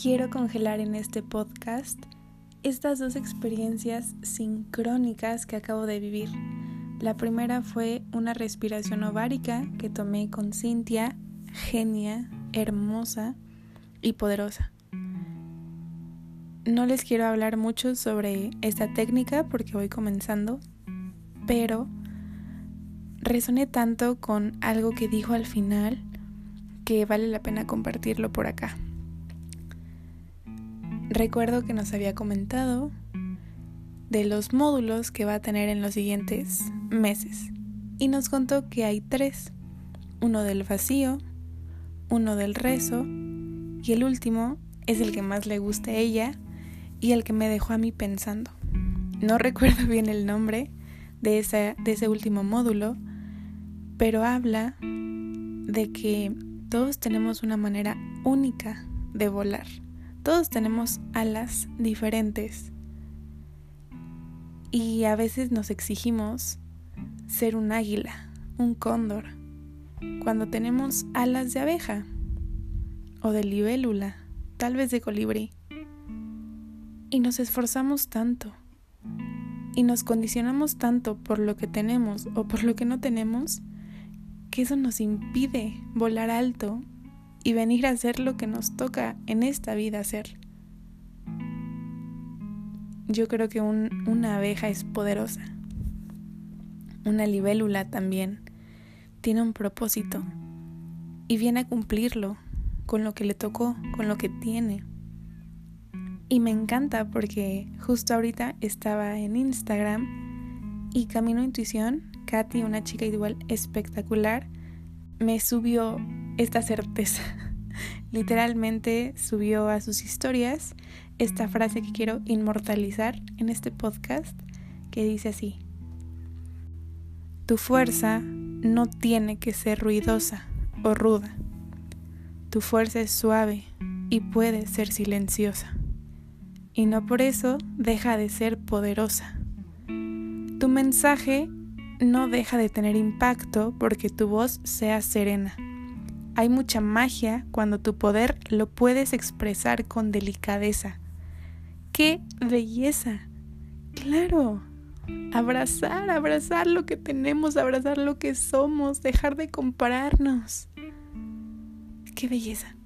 quiero congelar en este podcast estas dos experiencias sincrónicas que acabo de vivir. La primera fue una respiración ovárica que tomé con Cintia, genia, hermosa y poderosa. No les quiero hablar mucho sobre esta técnica porque voy comenzando, pero resoné tanto con algo que dijo al final que vale la pena compartirlo por acá. Recuerdo que nos había comentado de los módulos que va a tener en los siguientes meses. Y nos contó que hay tres, uno del vacío, uno del rezo y el último es el que más le gusta a ella y el que me dejó a mí pensando. No recuerdo bien el nombre de, de ese último módulo, pero habla de que todos tenemos una manera única de volar todos tenemos alas diferentes y a veces nos exigimos ser un águila, un cóndor, cuando tenemos alas de abeja o de libélula, tal vez de colibrí. Y nos esforzamos tanto y nos condicionamos tanto por lo que tenemos o por lo que no tenemos que eso nos impide volar alto y venir a hacer lo que nos toca en esta vida hacer. Yo creo que una abeja es poderosa. Una libélula también tiene un propósito y viene a cumplirlo con lo que le tocó, con lo que tiene. Y me encanta porque justo ahorita estaba en Instagram y Camino Intuición, Katy, una chica igual espectacular, me subió esta certeza. Literalmente subió a sus historias esta frase que quiero inmortalizar en este podcast que dice así. Tu fuerza no tiene que ser ruidosa o ruda. Tu fuerza es suave y puede ser silenciosa. Y no por eso deja de ser poderosa. Tu mensaje no deja de tener impacto porque tu voz sea serena. Hay mucha magia cuando tu poder lo puedes expresar con delicadeza. ¡Qué belleza! Claro, abrazar, abrazar lo que tenemos, abrazar lo que somos, dejar de compararnos. ¡Qué belleza!